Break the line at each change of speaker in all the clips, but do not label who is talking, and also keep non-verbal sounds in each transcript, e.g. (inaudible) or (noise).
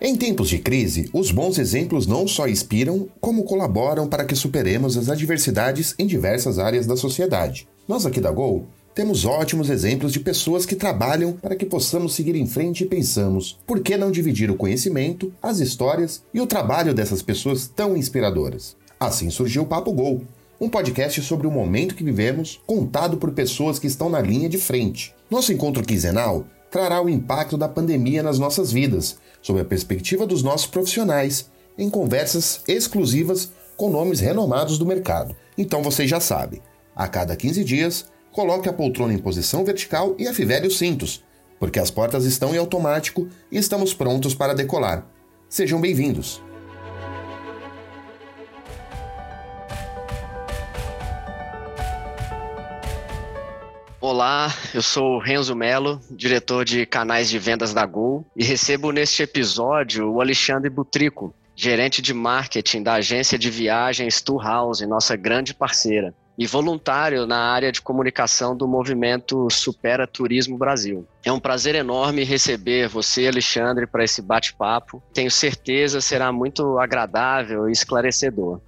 Em tempos de crise, os bons exemplos não só inspiram, como colaboram para que superemos as adversidades em diversas áreas da sociedade. Nós aqui da Gol temos ótimos exemplos de pessoas que trabalham para que possamos seguir em frente e pensamos, por que não dividir o conhecimento, as histórias e o trabalho dessas pessoas tão inspiradoras? Assim surgiu o Papo Gol, um podcast sobre o momento que vivemos, contado por pessoas que estão na linha de frente. Nosso encontro quinzenal trará o impacto da pandemia nas nossas vidas, sob a perspectiva dos nossos profissionais, em conversas exclusivas com nomes renomados do mercado. Então você já sabe, a cada 15 dias, coloque a poltrona em posição vertical e afivele os cintos, porque as portas estão em automático e estamos prontos para decolar. Sejam bem-vindos!
Olá, eu sou Renzo Melo, diretor de canais de vendas da Gol, e recebo neste episódio o Alexandre Butrico, gerente de marketing da agência de viagens Tour House, nossa grande parceira, e voluntário na área de comunicação do movimento Supera Turismo Brasil. É um prazer enorme receber você, Alexandre, para esse bate-papo. Tenho certeza será muito agradável e esclarecedor.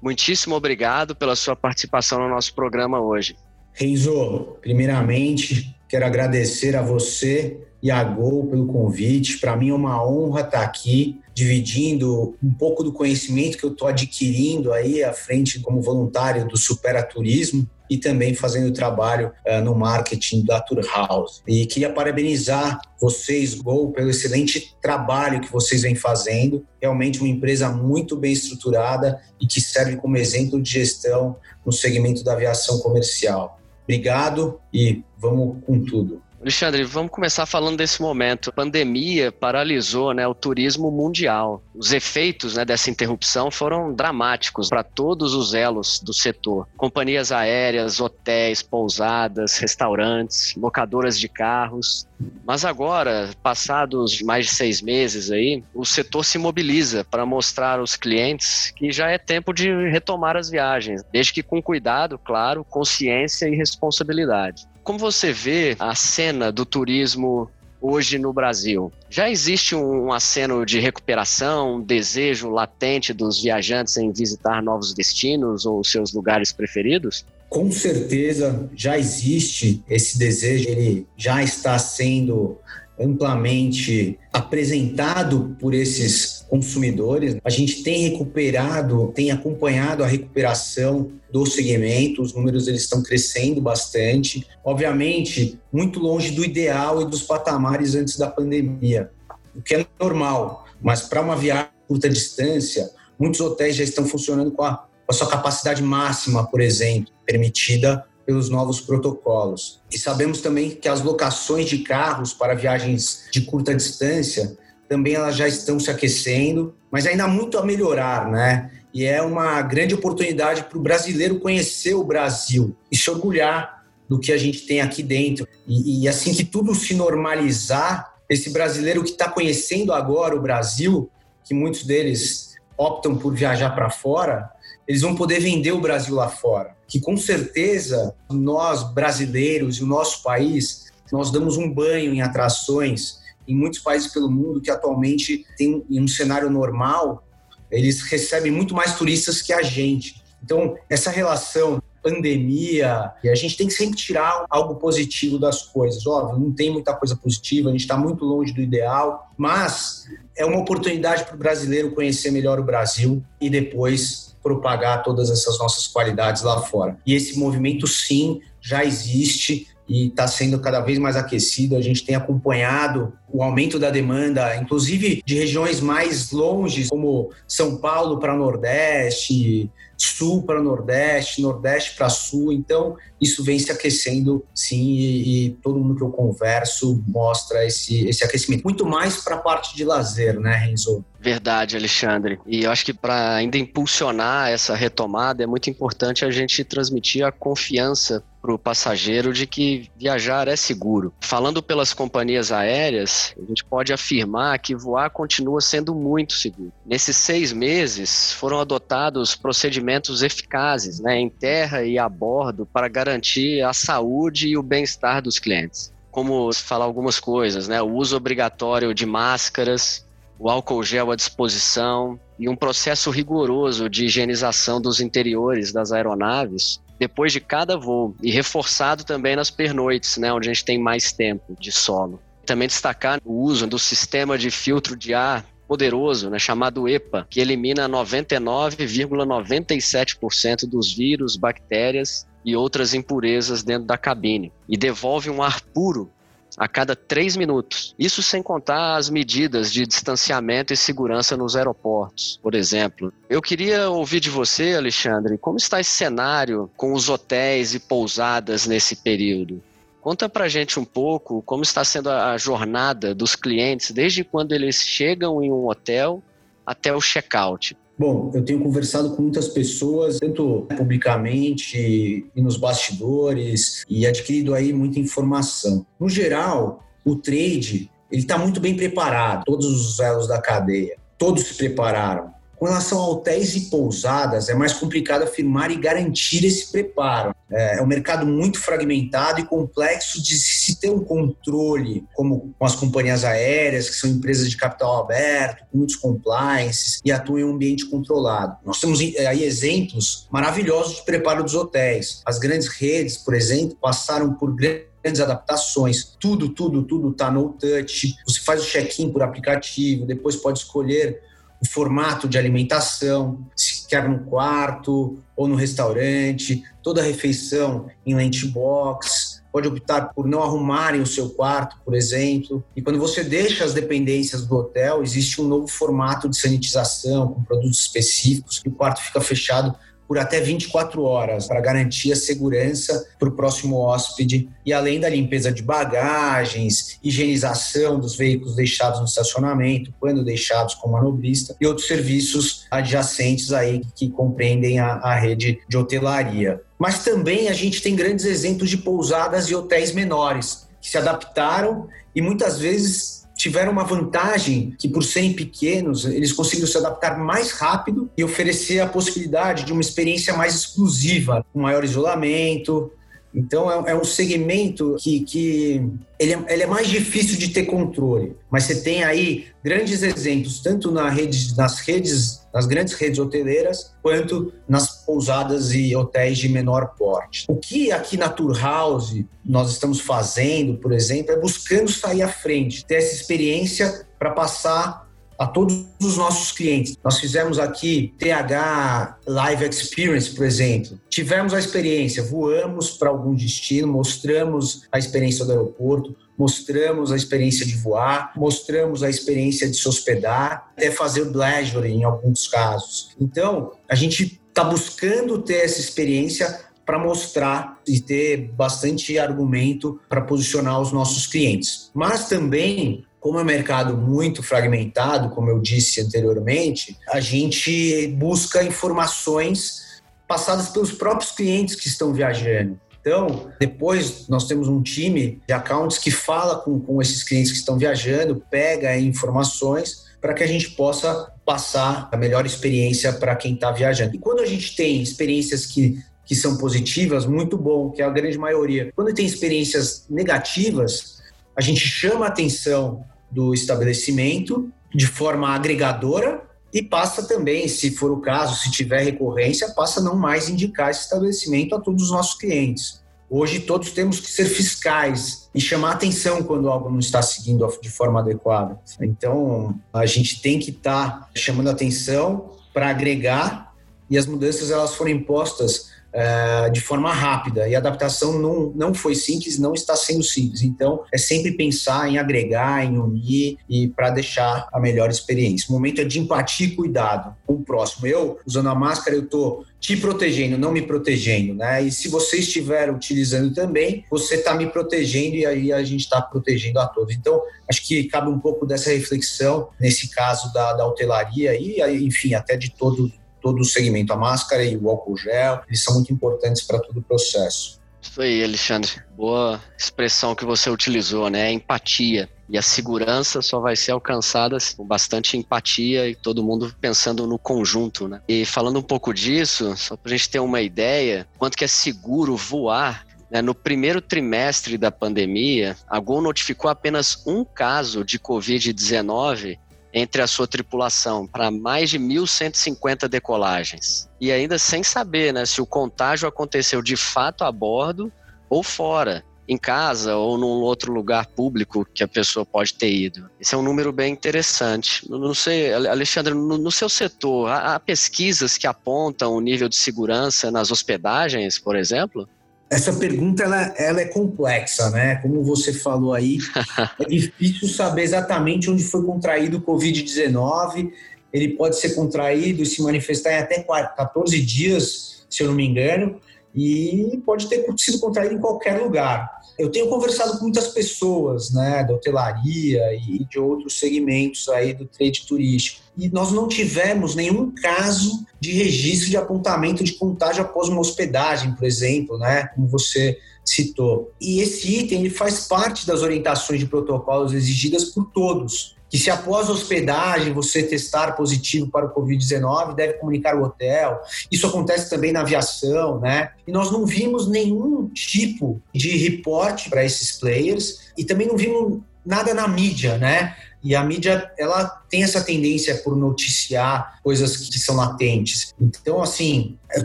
Muitíssimo obrigado pela sua participação no nosso programa hoje.
Renzo, primeiramente, quero agradecer a você e a Gol pelo convite. Para mim é uma honra estar aqui dividindo um pouco do conhecimento que eu estou adquirindo aí à frente como voluntário do Supera Turismo e também fazendo trabalho uh, no marketing da Tour House. E queria parabenizar vocês, Gol, pelo excelente trabalho que vocês vêm fazendo. Realmente uma empresa muito bem estruturada e que serve como exemplo de gestão no segmento da aviação comercial. Obrigado e vamos com tudo.
Alexandre, vamos começar falando desse momento. A pandemia paralisou né, o turismo mundial. Os efeitos né, dessa interrupção foram dramáticos para todos os elos do setor. Companhias aéreas, hotéis, pousadas, restaurantes, locadoras de carros. Mas agora, passados mais de seis meses aí, o setor se mobiliza para mostrar aos clientes que já é tempo de retomar as viagens, desde que com cuidado, claro, consciência e responsabilidade. Como você vê a cena do turismo hoje no Brasil? Já existe um aceno de recuperação, um desejo latente dos viajantes em visitar novos destinos ou seus lugares preferidos?
Com certeza já existe esse desejo, ele já está sendo amplamente apresentado por esses consumidores. A gente tem recuperado, tem acompanhado a recuperação do segmento, os números eles estão crescendo bastante. Obviamente, muito longe do ideal e dos patamares antes da pandemia, o que é normal, mas para uma viagem curta distância, muitos hotéis já estão funcionando com a, com a sua capacidade máxima, por exemplo, permitida pelos novos protocolos. E sabemos também que as locações de carros para viagens de curta distância também elas já estão se aquecendo, mas ainda há muito a melhorar, né? E é uma grande oportunidade para o brasileiro conhecer o Brasil e se orgulhar do que a gente tem aqui dentro. E, e assim que tudo se normalizar, esse brasileiro que está conhecendo agora o Brasil, que muitos deles optam por viajar para fora, eles vão poder vender o Brasil lá fora. Que com certeza nós brasileiros e o nosso país, nós damos um banho em atrações em muitos países pelo mundo que atualmente tem um cenário normal, eles recebem muito mais turistas que a gente. Então, essa relação pandemia, e a gente tem que sempre tirar algo positivo das coisas. Óbvio, não tem muita coisa positiva, a gente está muito longe do ideal, mas é uma oportunidade para o brasileiro conhecer melhor o Brasil e depois propagar todas essas nossas qualidades lá fora. E esse movimento, sim, já existe e está sendo cada vez mais aquecido. A gente tem acompanhado o aumento da demanda, inclusive de regiões mais longe, como São Paulo para Nordeste, Sul para Nordeste, Nordeste para Sul. Então, isso vem se aquecendo, sim, e, e, todo mundo que eu converso mostra esse, esse aquecimento. Muito mais para a parte de lazer, né, Renzo?
Verdade, Alexandre. E eu acho que para ainda impulsionar essa retomada é muito importante a gente transmitir a confiança para o passageiro de que viajar é seguro. Falando pelas companhias aéreas, a gente pode afirmar que voar continua sendo muito seguro. Nesses seis meses foram adotados procedimentos eficazes né, em terra e a bordo para garantir a saúde e o bem-estar dos clientes. Como falar algumas coisas, né? O uso obrigatório de máscaras, o álcool gel à disposição e um processo rigoroso de higienização dos interiores das aeronaves depois de cada voo e reforçado também nas pernoites, né, onde a gente tem mais tempo de solo. Também destacar o uso do sistema de filtro de ar poderoso, né, chamado EPA, que elimina 99,97% dos vírus, bactérias e outras impurezas dentro da cabine e devolve um ar puro a cada três minutos. Isso sem contar as medidas de distanciamento e segurança nos aeroportos, por exemplo. Eu queria ouvir de você, Alexandre, como está esse cenário com os hotéis e pousadas nesse período? Conta pra gente um pouco como está sendo a jornada dos clientes desde quando eles chegam em um hotel até o check-out.
Bom, eu tenho conversado com muitas pessoas, tanto publicamente e nos bastidores, e adquirido aí muita informação. No geral, o trade ele está muito bem preparado, todos os elos da cadeia, todos se prepararam. Com relação a hotéis e pousadas, é mais complicado afirmar e garantir esse preparo. É, é um mercado muito fragmentado e complexo de se ter um controle, como com as companhias aéreas, que são empresas de capital aberto, com muitos compliances e atuam em um ambiente controlado. Nós temos é, aí exemplos maravilhosos de preparo dos hotéis. As grandes redes, por exemplo, passaram por grandes adaptações. Tudo, tudo, tudo está no touch. Você faz o check-in por aplicativo, depois pode escolher o formato de alimentação, se quer no quarto ou no restaurante, toda a refeição em lente box, pode optar por não arrumarem o seu quarto, por exemplo. E quando você deixa as dependências do hotel, existe um novo formato de sanitização com produtos específicos e o quarto fica fechado por até 24 horas para garantir a segurança para o próximo hóspede e além da limpeza de bagagens, higienização dos veículos deixados no estacionamento, quando deixados com manobrista e outros serviços adjacentes aí que compreendem a, a rede de hotelaria. Mas também a gente tem grandes exemplos de pousadas e hotéis menores que se adaptaram e muitas vezes tiveram uma vantagem que, por serem pequenos, eles conseguiram se adaptar mais rápido e oferecer a possibilidade de uma experiência mais exclusiva, com maior isolamento, então é, é, um segmento que, que ele, é, ele, é, mais difícil de ter controle. Mas você tem aí grandes exemplos, tanto na rede, nas redes, nas grandes redes hoteleiras, quanto nas pousadas e hotéis de menor porte. O que aqui na Tour House nós estamos fazendo, por exemplo, é buscando sair à frente, ter essa experiência para passar a todos os nossos clientes. Nós fizemos aqui TH Live Experience, por exemplo. Tivemos a experiência, voamos para algum destino, mostramos a experiência do aeroporto, mostramos a experiência de voar, mostramos a experiência de se hospedar, até fazer leisure em alguns casos. Então, a gente está buscando ter essa experiência para mostrar e ter bastante argumento para posicionar os nossos clientes. Mas também como é um mercado muito fragmentado, como eu disse anteriormente, a gente busca informações passadas pelos próprios clientes que estão viajando. Então, depois nós temos um time de accounts que fala com, com esses clientes que estão viajando, pega informações para que a gente possa passar a melhor experiência para quem está viajando. E quando a gente tem experiências que, que são positivas, muito bom, que é a grande maioria. Quando tem experiências negativas, a gente chama a atenção do estabelecimento de forma agregadora e passa também, se for o caso, se tiver recorrência, passa a não mais indicar esse estabelecimento a todos os nossos clientes. Hoje todos temos que ser fiscais e chamar atenção quando algo não está seguindo de forma adequada. Então, a gente tem que estar tá chamando atenção para agregar e as mudanças elas foram impostas uh, de forma rápida. E a adaptação não, não foi simples, não está sendo simples. Então, é sempre pensar em agregar, em unir e para deixar a melhor experiência. O momento é de empatia e cuidado com o próximo. Eu, usando a máscara, eu estou te protegendo, não me protegendo, né? E se você estiver utilizando também, você está me protegendo e aí a gente está protegendo a todos. Então, acho que cabe um pouco dessa reflexão nesse caso da, da hotelaria e, enfim, até de todo todo o segmento. A máscara e o álcool gel, eles são muito importantes para todo o processo.
Isso aí, Alexandre. Boa expressão que você utilizou, né? Empatia. E a segurança só vai ser alcançada com bastante empatia e todo mundo pensando no conjunto, né? E falando um pouco disso, só para a gente ter uma ideia, quanto que é seguro voar né? no primeiro trimestre da pandemia, a Gol notificou apenas um caso de Covid-19 entre a sua tripulação para mais de 1.150 decolagens. E ainda sem saber né, se o contágio aconteceu de fato a bordo ou fora em casa ou num outro lugar público que a pessoa pode ter ido. Esse é um número bem interessante. Não sei, Alexandre, no, no seu setor, há, há pesquisas que apontam o nível de segurança nas hospedagens, por exemplo?
Essa pergunta ela, ela, é complexa, né? Como você falou aí, (laughs) é difícil saber exatamente onde foi contraído o Covid-19. Ele pode ser contraído e se manifestar em até 14 dias, se eu não me engano e pode ter sido contraído em qualquer lugar. Eu tenho conversado com muitas pessoas, né, da hotelaria e de outros segmentos aí do trade turístico, e nós não tivemos nenhum caso de registro de apontamento de contágio após uma hospedagem, por exemplo, né, como você citou. E esse item ele faz parte das orientações de protocolos exigidas por todos que se após hospedagem você testar positivo para o Covid-19, deve comunicar o hotel. Isso acontece também na aviação, né? E nós não vimos nenhum tipo de reporte para esses players e também não vimos nada na mídia, né? E a mídia, ela tem essa tendência por noticiar coisas que são latentes. Então, assim, eu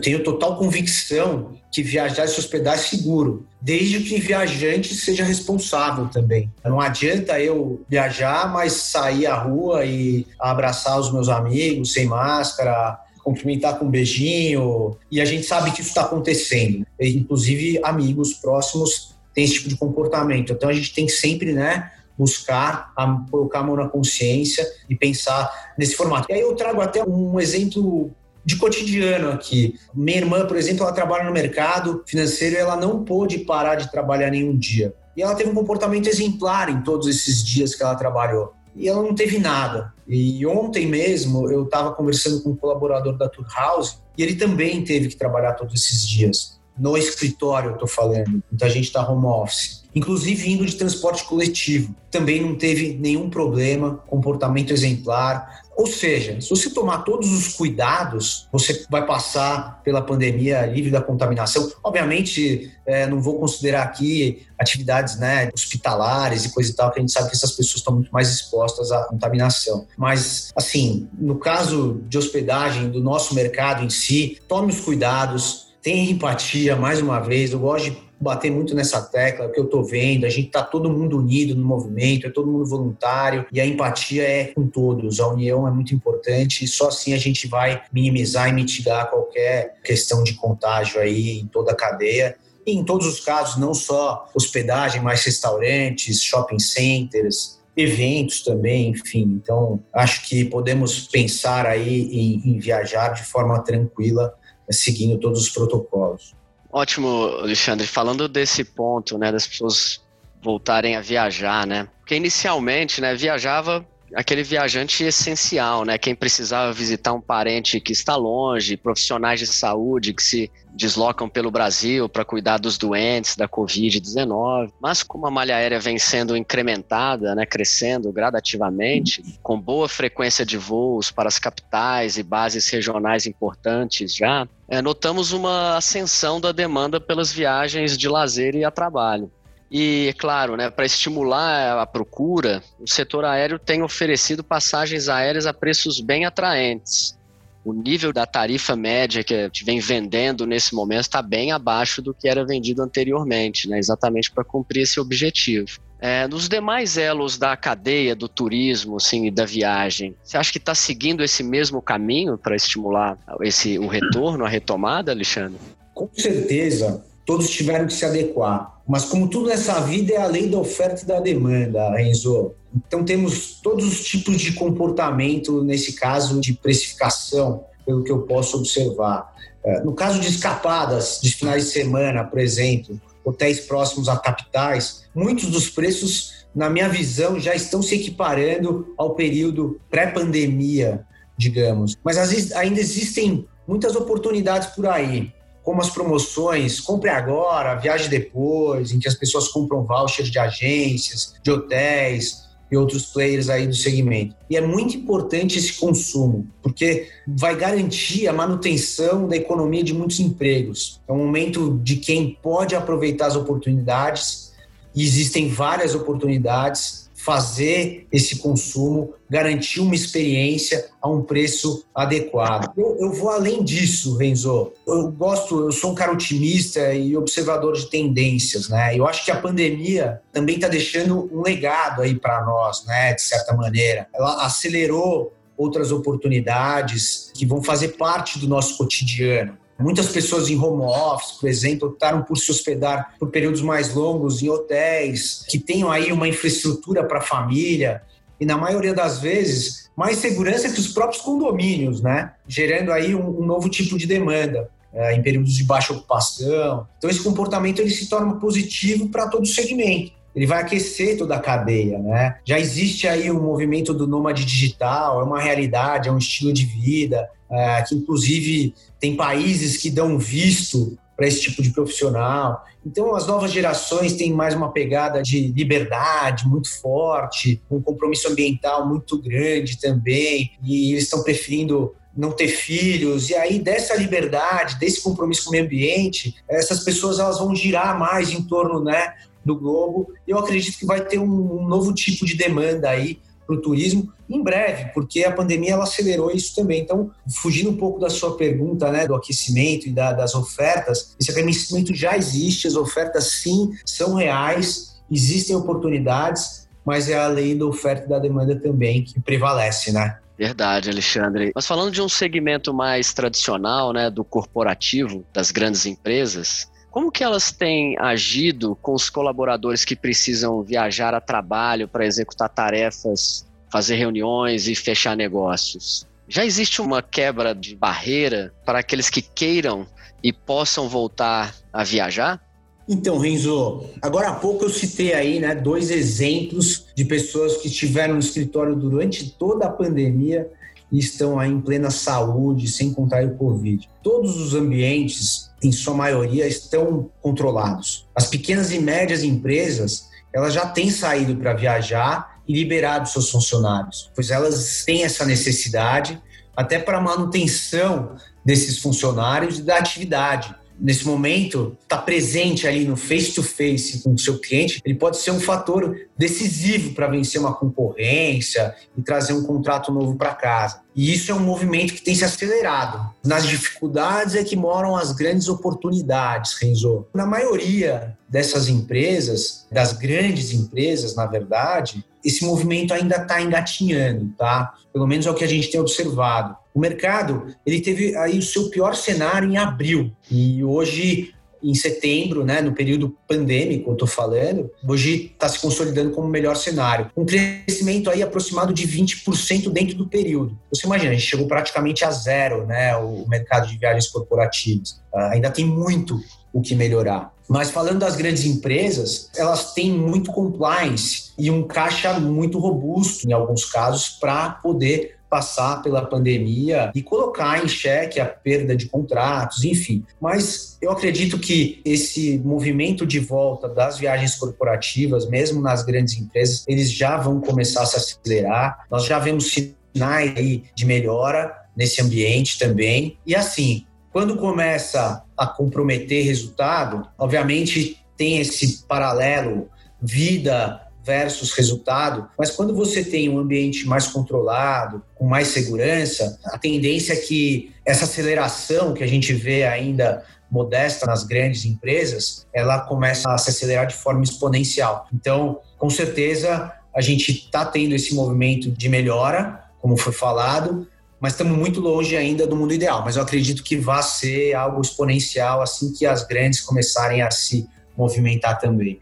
tenho total convicção que viajar e se hospedar é seguro, desde que o viajante seja responsável também. Não adianta eu viajar, mas sair à rua e abraçar os meus amigos sem máscara, cumprimentar com um beijinho, e a gente sabe que isso está acontecendo. Inclusive, amigos próximos têm esse tipo de comportamento. Então, a gente tem sempre, né, buscar a, colocar a mão na consciência e pensar nesse formato. E aí eu trago até um exemplo de cotidiano aqui. Minha irmã, por exemplo, ela trabalha no mercado financeiro e ela não pôde parar de trabalhar nenhum dia. E ela teve um comportamento exemplar em todos esses dias que ela trabalhou. E ela não teve nada. E ontem mesmo eu estava conversando com um colaborador da Tour House e ele também teve que trabalhar todos esses dias. No escritório, eu estou falando. Então a gente está home office inclusive indo de transporte coletivo. Também não teve nenhum problema, comportamento exemplar. Ou seja, se você tomar todos os cuidados, você vai passar pela pandemia livre da contaminação. Obviamente, é, não vou considerar aqui atividades né, hospitalares e coisa e tal, que a gente sabe que essas pessoas estão muito mais expostas à contaminação. Mas, assim, no caso de hospedagem do nosso mercado em si, tome os cuidados, tenha empatia, mais uma vez. Eu gosto de bater muito nessa tecla, que eu tô vendo, a gente tá todo mundo unido no movimento, é todo mundo voluntário e a empatia é com todos, a união é muito importante e só assim a gente vai minimizar e mitigar qualquer questão de contágio aí em toda a cadeia. E em todos os casos, não só hospedagem, mas restaurantes, shopping centers, eventos também, enfim. Então, acho que podemos pensar aí em, em viajar de forma tranquila, seguindo todos os protocolos.
Ótimo, Alexandre. Falando desse ponto, né, das pessoas voltarem a viajar, né? Porque inicialmente, né, viajava aquele viajante essencial, né? Quem precisava visitar um parente que está longe, profissionais de saúde que se deslocam pelo Brasil para cuidar dos doentes da Covid-19. Mas como a malha aérea vem sendo incrementada, né, crescendo gradativamente, com boa frequência de voos para as capitais e bases regionais importantes já, é, notamos uma ascensão da demanda pelas viagens de lazer e a trabalho. E, claro, né, para estimular a procura, o setor aéreo tem oferecido passagens aéreas a preços bem atraentes. O nível da tarifa média que vem vendendo nesse momento está bem abaixo do que era vendido anteriormente, né, exatamente para cumprir esse objetivo. É, nos demais elos da cadeia do turismo assim, e da viagem, você acha que está seguindo esse mesmo caminho para estimular esse, o retorno, a retomada, Alexandre?
Com certeza todos tiveram que se adequar. Mas como tudo nessa vida é a lei da oferta e da demanda, Renzo. Então temos todos os tipos de comportamento nesse caso de precificação, pelo que eu posso observar. É, no caso de escapadas de finais de semana, por exemplo, hotéis próximos a capitais, muitos dos preços, na minha visão, já estão se equiparando ao período pré-pandemia, digamos. Mas às vezes ainda existem muitas oportunidades por aí como as promoções Compre Agora, Viaje Depois, em que as pessoas compram vouchers de agências, de hotéis e outros players aí do segmento. E é muito importante esse consumo, porque vai garantir a manutenção da economia de muitos empregos. É um momento de quem pode aproveitar as oportunidades, e existem várias oportunidades fazer esse consumo, garantir uma experiência a um preço adequado. Eu, eu, vou além disso, Renzo. Eu gosto, eu sou um cara otimista e observador de tendências, né? Eu acho que a pandemia também está deixando um legado aí para nós, né? De certa maneira, ela acelerou outras oportunidades que vão fazer parte do nosso cotidiano. Muitas pessoas em home office, por exemplo, optaram por se hospedar por períodos mais longos em hotéis que tenham aí uma infraestrutura para a família e, na maioria das vezes, mais segurança que os próprios condomínios, né? Gerando aí um, um novo tipo de demanda. É, em períodos de baixa ocupação. Então, esse comportamento ele se torna positivo para todo o segmento ele vai aquecer toda a cadeia, né? Já existe aí um movimento do nômade digital, é uma realidade, é um estilo de vida, é, que inclusive tem países que dão visto para esse tipo de profissional. Então, as novas gerações têm mais uma pegada de liberdade muito forte, um compromisso ambiental muito grande também, e eles estão preferindo não ter filhos e aí dessa liberdade desse compromisso com o meio ambiente essas pessoas elas vão girar mais em torno né do globo. Eu acredito que vai ter um, um novo tipo de demanda aí para o turismo em breve, porque a pandemia ela acelerou isso também. Então, fugindo um pouco da sua pergunta, né, do aquecimento e da, das ofertas, esse aquecimento já existe, as ofertas sim são reais, existem oportunidades, mas é a lei da oferta e da demanda também que prevalece, né?
Verdade, Alexandre. Mas falando de um segmento mais tradicional, né, do corporativo, das grandes empresas, como que elas têm agido com os colaboradores que precisam viajar a trabalho para executar tarefas, fazer reuniões e fechar negócios? Já existe uma quebra de barreira para aqueles que queiram e possam voltar a viajar?
Então, Renzo, agora há pouco eu citei aí né, dois exemplos de pessoas que estiveram no escritório durante toda a pandemia e estão aí em plena saúde, sem contrair o Covid. Todos os ambientes em sua maioria, estão controlados. As pequenas e médias empresas, elas já têm saído para viajar e liberado seus funcionários, pois elas têm essa necessidade até para manutenção desses funcionários e da atividade nesse momento, está presente ali no face-to-face -face com o seu cliente, ele pode ser um fator decisivo para vencer uma concorrência e trazer um contrato novo para casa. E isso é um movimento que tem se acelerado. Nas dificuldades é que moram as grandes oportunidades, Renzo. Na maioria dessas empresas, das grandes empresas, na verdade, esse movimento ainda está engatinhando, tá? Pelo menos é o que a gente tem observado. O mercado ele teve aí o seu pior cenário em abril e hoje em setembro, né, no período pandêmico, eu estou falando, hoje está se consolidando como o melhor cenário. Um crescimento aí aproximado de 20% dentro do período. Você imagina, a gente chegou praticamente a zero, né, o mercado de viagens corporativas. Uh, ainda tem muito o que melhorar. Mas falando das grandes empresas, elas têm muito compliance e um caixa muito robusto, em alguns casos, para poder passar pela pandemia e colocar em xeque a perda de contratos, enfim. Mas eu acredito que esse movimento de volta das viagens corporativas, mesmo nas grandes empresas, eles já vão começar a se acelerar. Nós já vemos sinais de melhora nesse ambiente também. E assim, quando começa a comprometer resultado, obviamente tem esse paralelo vida versus resultado, mas quando você tem um ambiente mais controlado, com mais segurança, a tendência é que essa aceleração que a gente vê ainda modesta nas grandes empresas, ela começa a se acelerar de forma exponencial. Então, com certeza, a gente está tendo esse movimento de melhora, como foi falado, mas estamos muito longe ainda do mundo ideal. Mas eu acredito que vai ser algo exponencial assim que as grandes começarem a se movimentar também.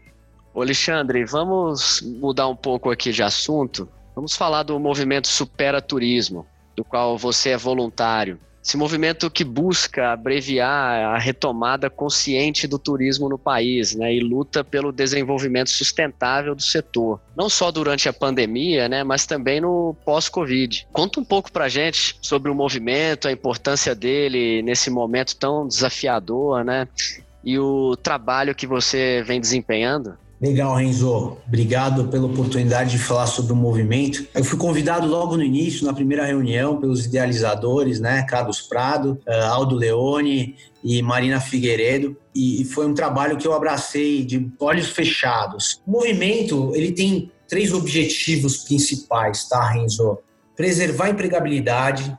Alexandre, vamos mudar um pouco aqui de assunto. Vamos falar do movimento Supera Turismo, do qual você é voluntário. Esse movimento que busca abreviar a retomada consciente do turismo no país, né, e luta pelo desenvolvimento sustentável do setor, não só durante a pandemia, né, mas também no pós-Covid. Conta um pouco para gente sobre o movimento, a importância dele nesse momento tão desafiador, né, e o trabalho que você vem desempenhando.
Legal, Renzo. Obrigado pela oportunidade de falar sobre o movimento. Eu fui convidado logo no início, na primeira reunião, pelos idealizadores, né? Carlos Prado, eh, Aldo Leone e Marina Figueiredo. E foi um trabalho que eu abracei de olhos fechados. O movimento, ele tem três objetivos principais, tá, Renzo? Preservar a empregabilidade,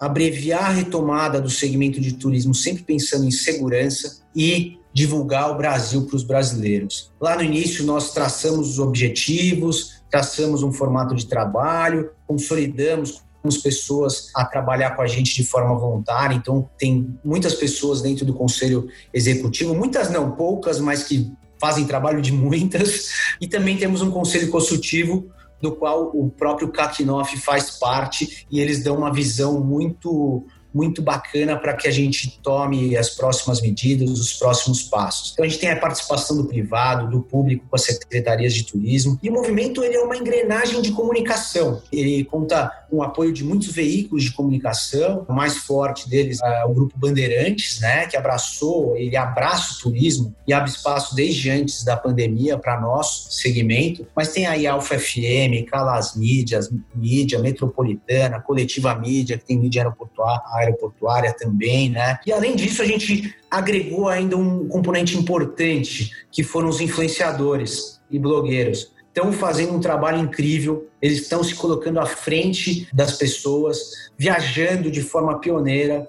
abreviar a retomada do segmento de turismo, sempre pensando em segurança e divulgar o Brasil para os brasileiros. Lá no início, nós traçamos os objetivos, traçamos um formato de trabalho, consolidamos as pessoas a trabalhar com a gente de forma voluntária. Então, tem muitas pessoas dentro do conselho executivo, muitas não, poucas, mas que fazem trabalho de muitas. E também temos um conselho consultivo do qual o próprio Kakinoff faz parte e eles dão uma visão muito muito bacana para que a gente tome as próximas medidas, os próximos passos. Então a gente tem a participação do privado, do público com as secretarias de turismo e o movimento ele é uma engrenagem de comunicação. Ele conta com o apoio de muitos veículos de comunicação. O mais forte deles é o grupo Bandeirantes, né, que abraçou, ele abraça o turismo e abre espaço desde antes da pandemia para nosso segmento. Mas tem aí a Alfa FM, Calas Mídias, Mídia Metropolitana, Coletiva Mídia, que tem mídia aeroportuária aeroportuária também, né? E além disso, a gente agregou ainda um componente importante, que foram os influenciadores e blogueiros. Estão fazendo um trabalho incrível, eles estão se colocando à frente das pessoas, viajando de forma pioneira,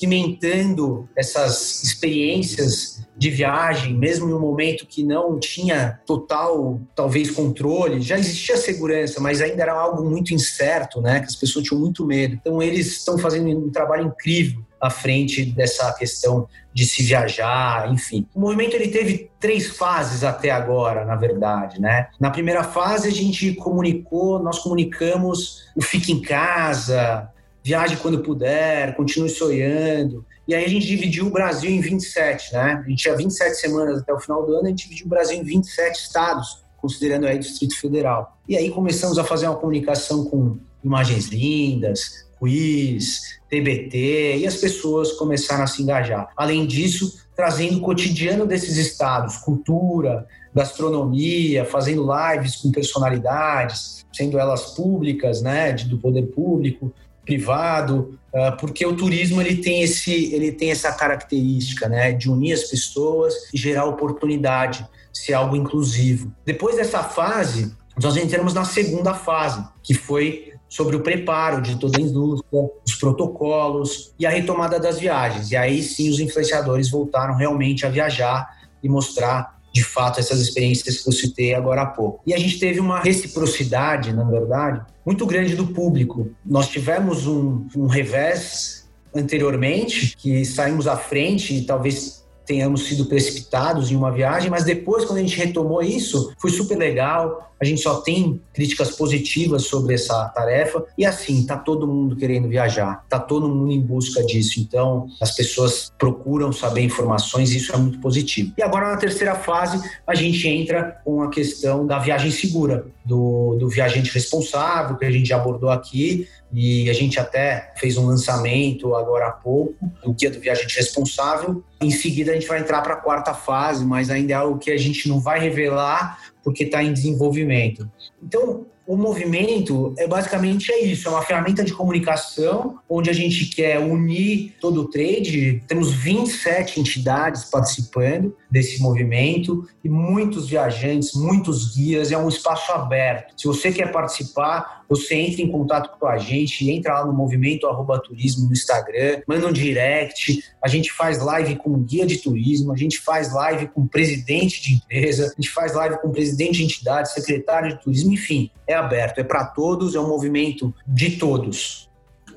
experimentando essas experiências de viagem, mesmo no momento que não tinha total, talvez, controle. Já existia segurança, mas ainda era algo muito incerto, né? Que as pessoas tinham muito medo. Então, eles estão fazendo um trabalho incrível à frente dessa questão de se viajar, enfim. O movimento ele teve três fases até agora, na verdade, né? Na primeira fase a gente comunicou, nós comunicamos o fique em casa, viaje quando puder, continue sonhando. E aí a gente dividiu o Brasil em 27, né? A gente tinha 27 semanas até o final do ano, a gente dividiu o Brasil em 27 estados, considerando aí o Distrito Federal. E aí começamos a fazer uma comunicação com imagens lindas, quiz, TBT, e as pessoas começaram a se engajar. Além disso, trazendo o cotidiano desses estados, cultura, gastronomia, fazendo lives com personalidades, sendo elas públicas, né, do poder público, privado, ah, porque o turismo ele tem esse ele tem essa característica, né, de unir as pessoas e gerar oportunidade, ser algo inclusivo. Depois dessa fase, nós entramos na segunda fase, que foi sobre o preparo de toda a indústria, os protocolos e a retomada das viagens. E aí sim os influenciadores voltaram realmente a viajar e mostrar de fato essas experiências que eu citei agora há pouco. E a gente teve uma reciprocidade, na verdade, muito grande do público. Nós tivemos um, um revés anteriormente, que saímos à frente e talvez tenhamos sido precipitados em uma viagem, mas depois, quando a gente retomou isso, foi super legal. A gente só tem críticas positivas sobre essa tarefa. E assim, tá todo mundo querendo viajar, tá todo mundo em busca disso. Então, as pessoas procuram saber informações e isso é muito positivo. E agora, na terceira fase, a gente entra com a questão da viagem segura, do, do viajante responsável, que a gente já abordou aqui, e a gente até fez um lançamento agora há pouco do Guia do Viajante Responsável. Em seguida, a gente vai entrar para a quarta fase, mas ainda é algo que a gente não vai revelar porque está em desenvolvimento. Então, o movimento é basicamente é isso, é uma ferramenta de comunicação onde a gente quer unir todo o trade. Temos 27 entidades participando desse movimento e muitos viajantes, muitos guias. É um espaço aberto. Se você quer participar, você entra em contato com a gente, entra lá no movimento arroba turismo no Instagram, manda um direct. A gente faz live com guia de turismo, a gente faz live com presidente de empresa, a gente faz live com presidente de entidade, secretário de turismo, enfim, é aberto, é para todos, é um movimento de todos.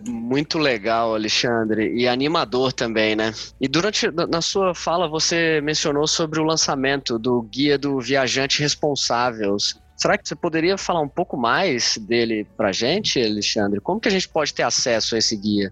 Muito legal, Alexandre, e animador também, né? E durante na sua fala você mencionou sobre o lançamento do guia do viajante responsável. Será que você poderia falar um pouco mais dele para gente, Alexandre? Como que a gente pode ter acesso a esse guia?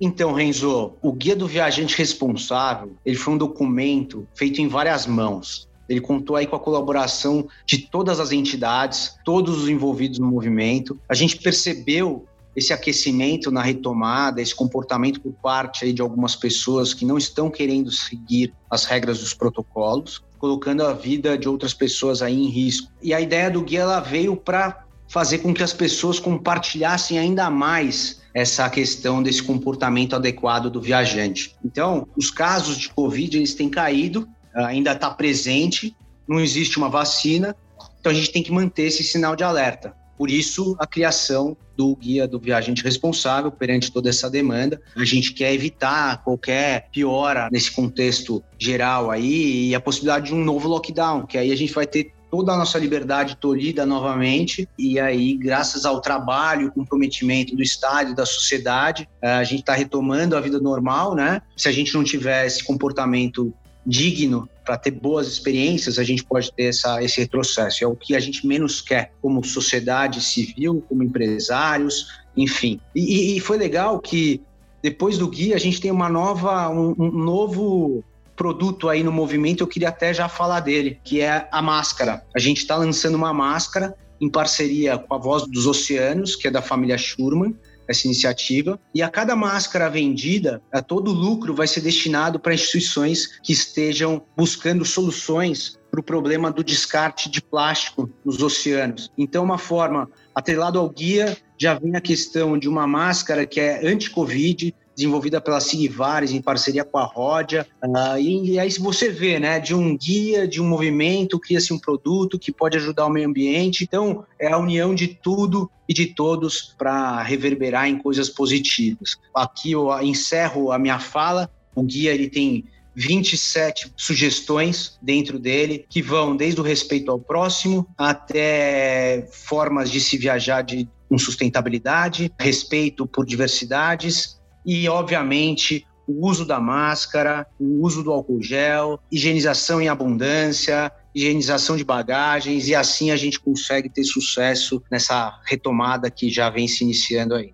Então, Renzo, o Guia do Viajante Responsável, ele foi um documento feito em várias mãos. Ele contou aí com a colaboração de todas as entidades, todos os envolvidos no movimento. A gente percebeu esse aquecimento na retomada, esse comportamento por parte aí de algumas pessoas que não estão querendo seguir as regras dos protocolos, colocando a vida de outras pessoas aí em risco. E a ideia do guia ela veio para fazer com que as pessoas compartilhassem ainda mais essa questão desse comportamento adequado do viajante. Então, os casos de Covid eles têm caído, ainda está presente, não existe uma vacina, Então a gente tem que manter esse sinal de alerta. Por isso, a criação do guia do viajante responsável perante toda essa demanda. A gente quer evitar qualquer piora nesse contexto geral aí e a possibilidade de um novo lockdown, que aí a gente vai ter toda a nossa liberdade tolhida novamente e aí graças ao trabalho, comprometimento do Estado da sociedade, eh, a gente está retomando a vida normal, né? Se a gente não tiver esse comportamento digno para ter boas experiências, a gente pode ter essa, esse retrocesso. É o que a gente menos quer como sociedade civil, como empresários, enfim. E, e foi legal que depois do guia a gente tem uma nova, um, um novo produto aí no movimento, eu queria até já falar dele, que é a máscara. A gente está lançando uma máscara em parceria com a Voz dos Oceanos, que é da família Schurman, essa iniciativa. E a cada máscara vendida, a todo o lucro vai ser destinado para instituições que estejam buscando soluções para o problema do descarte de plástico nos oceanos. Então, uma forma atrelado ao guia já vem a questão de uma máscara que é anti-Covid, desenvolvida pela Sigvares em parceria com a Ródia. Uh, e, e, aí você vê, né, de um guia, de um movimento, cria-se um produto que pode ajudar o meio ambiente. Então, é a união de tudo e de todos para reverberar em coisas positivas. Aqui eu encerro a minha fala. O guia ele tem 27 sugestões dentro dele que vão desde o respeito ao próximo até formas de se viajar de com sustentabilidade, respeito por diversidades, e, obviamente, o uso da máscara, o uso do álcool gel, higienização em abundância, higienização de bagagens e assim a gente consegue ter sucesso nessa retomada que já vem se iniciando aí.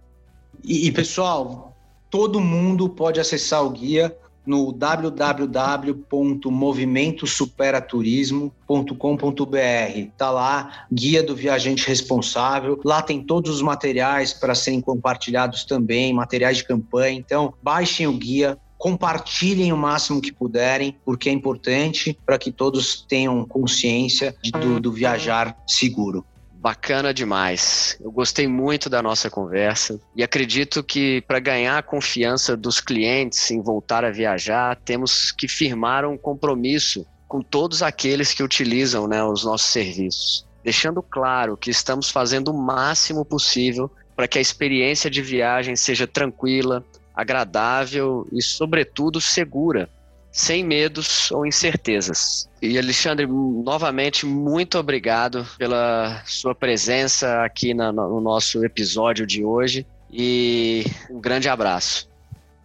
E, e pessoal, todo mundo pode acessar o guia no www.movimentosupera-turismo.com.br. Tá lá, guia do viajante responsável. Lá tem todos os materiais para serem compartilhados também, materiais de campanha. Então, baixem o guia, compartilhem o máximo que puderem, porque é importante para que todos tenham consciência do, do viajar seguro.
Bacana demais. Eu gostei muito da nossa conversa e acredito que para ganhar a confiança dos clientes em voltar a viajar, temos que firmar um compromisso com todos aqueles que utilizam né, os nossos serviços, deixando claro que estamos fazendo o máximo possível para que a experiência de viagem seja tranquila, agradável e, sobretudo, segura sem medos ou incertezas. E Alexandre, novamente, muito obrigado pela sua presença aqui no nosso episódio de hoje e um grande abraço.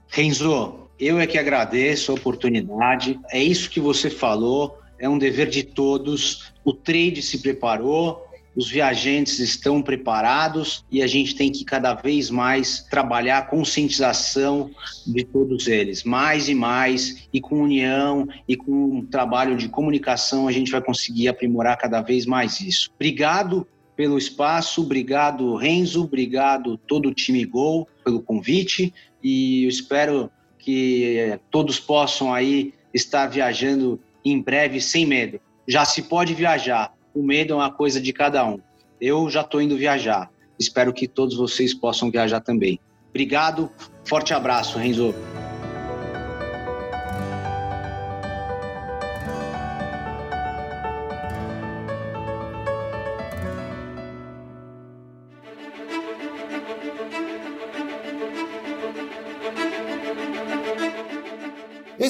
Renzo, eu é que agradeço a oportunidade. É isso que você falou, é um dever de todos. O trade se preparou, os viajantes estão preparados e a gente tem que cada vez mais trabalhar a conscientização de todos eles, mais e mais, e com união e com um trabalho de comunicação a gente vai conseguir aprimorar cada vez mais isso. Obrigado pelo espaço, obrigado Renzo, obrigado todo o time Gol pelo convite e eu espero que todos possam aí estar viajando em breve sem medo. Já se pode viajar, o medo é uma coisa de cada um. Eu já estou indo viajar. Espero que todos vocês possam viajar também. Obrigado, forte abraço, Renzo.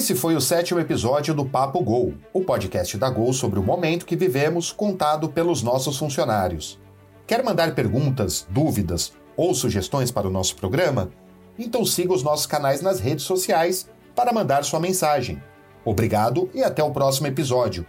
Esse foi o sétimo episódio do Papo Gol, o podcast da Gol sobre o momento que vivemos, contado pelos nossos funcionários. Quer mandar perguntas, dúvidas ou sugestões para o nosso programa? Então siga os nossos canais nas redes sociais para mandar sua mensagem. Obrigado e até o próximo episódio.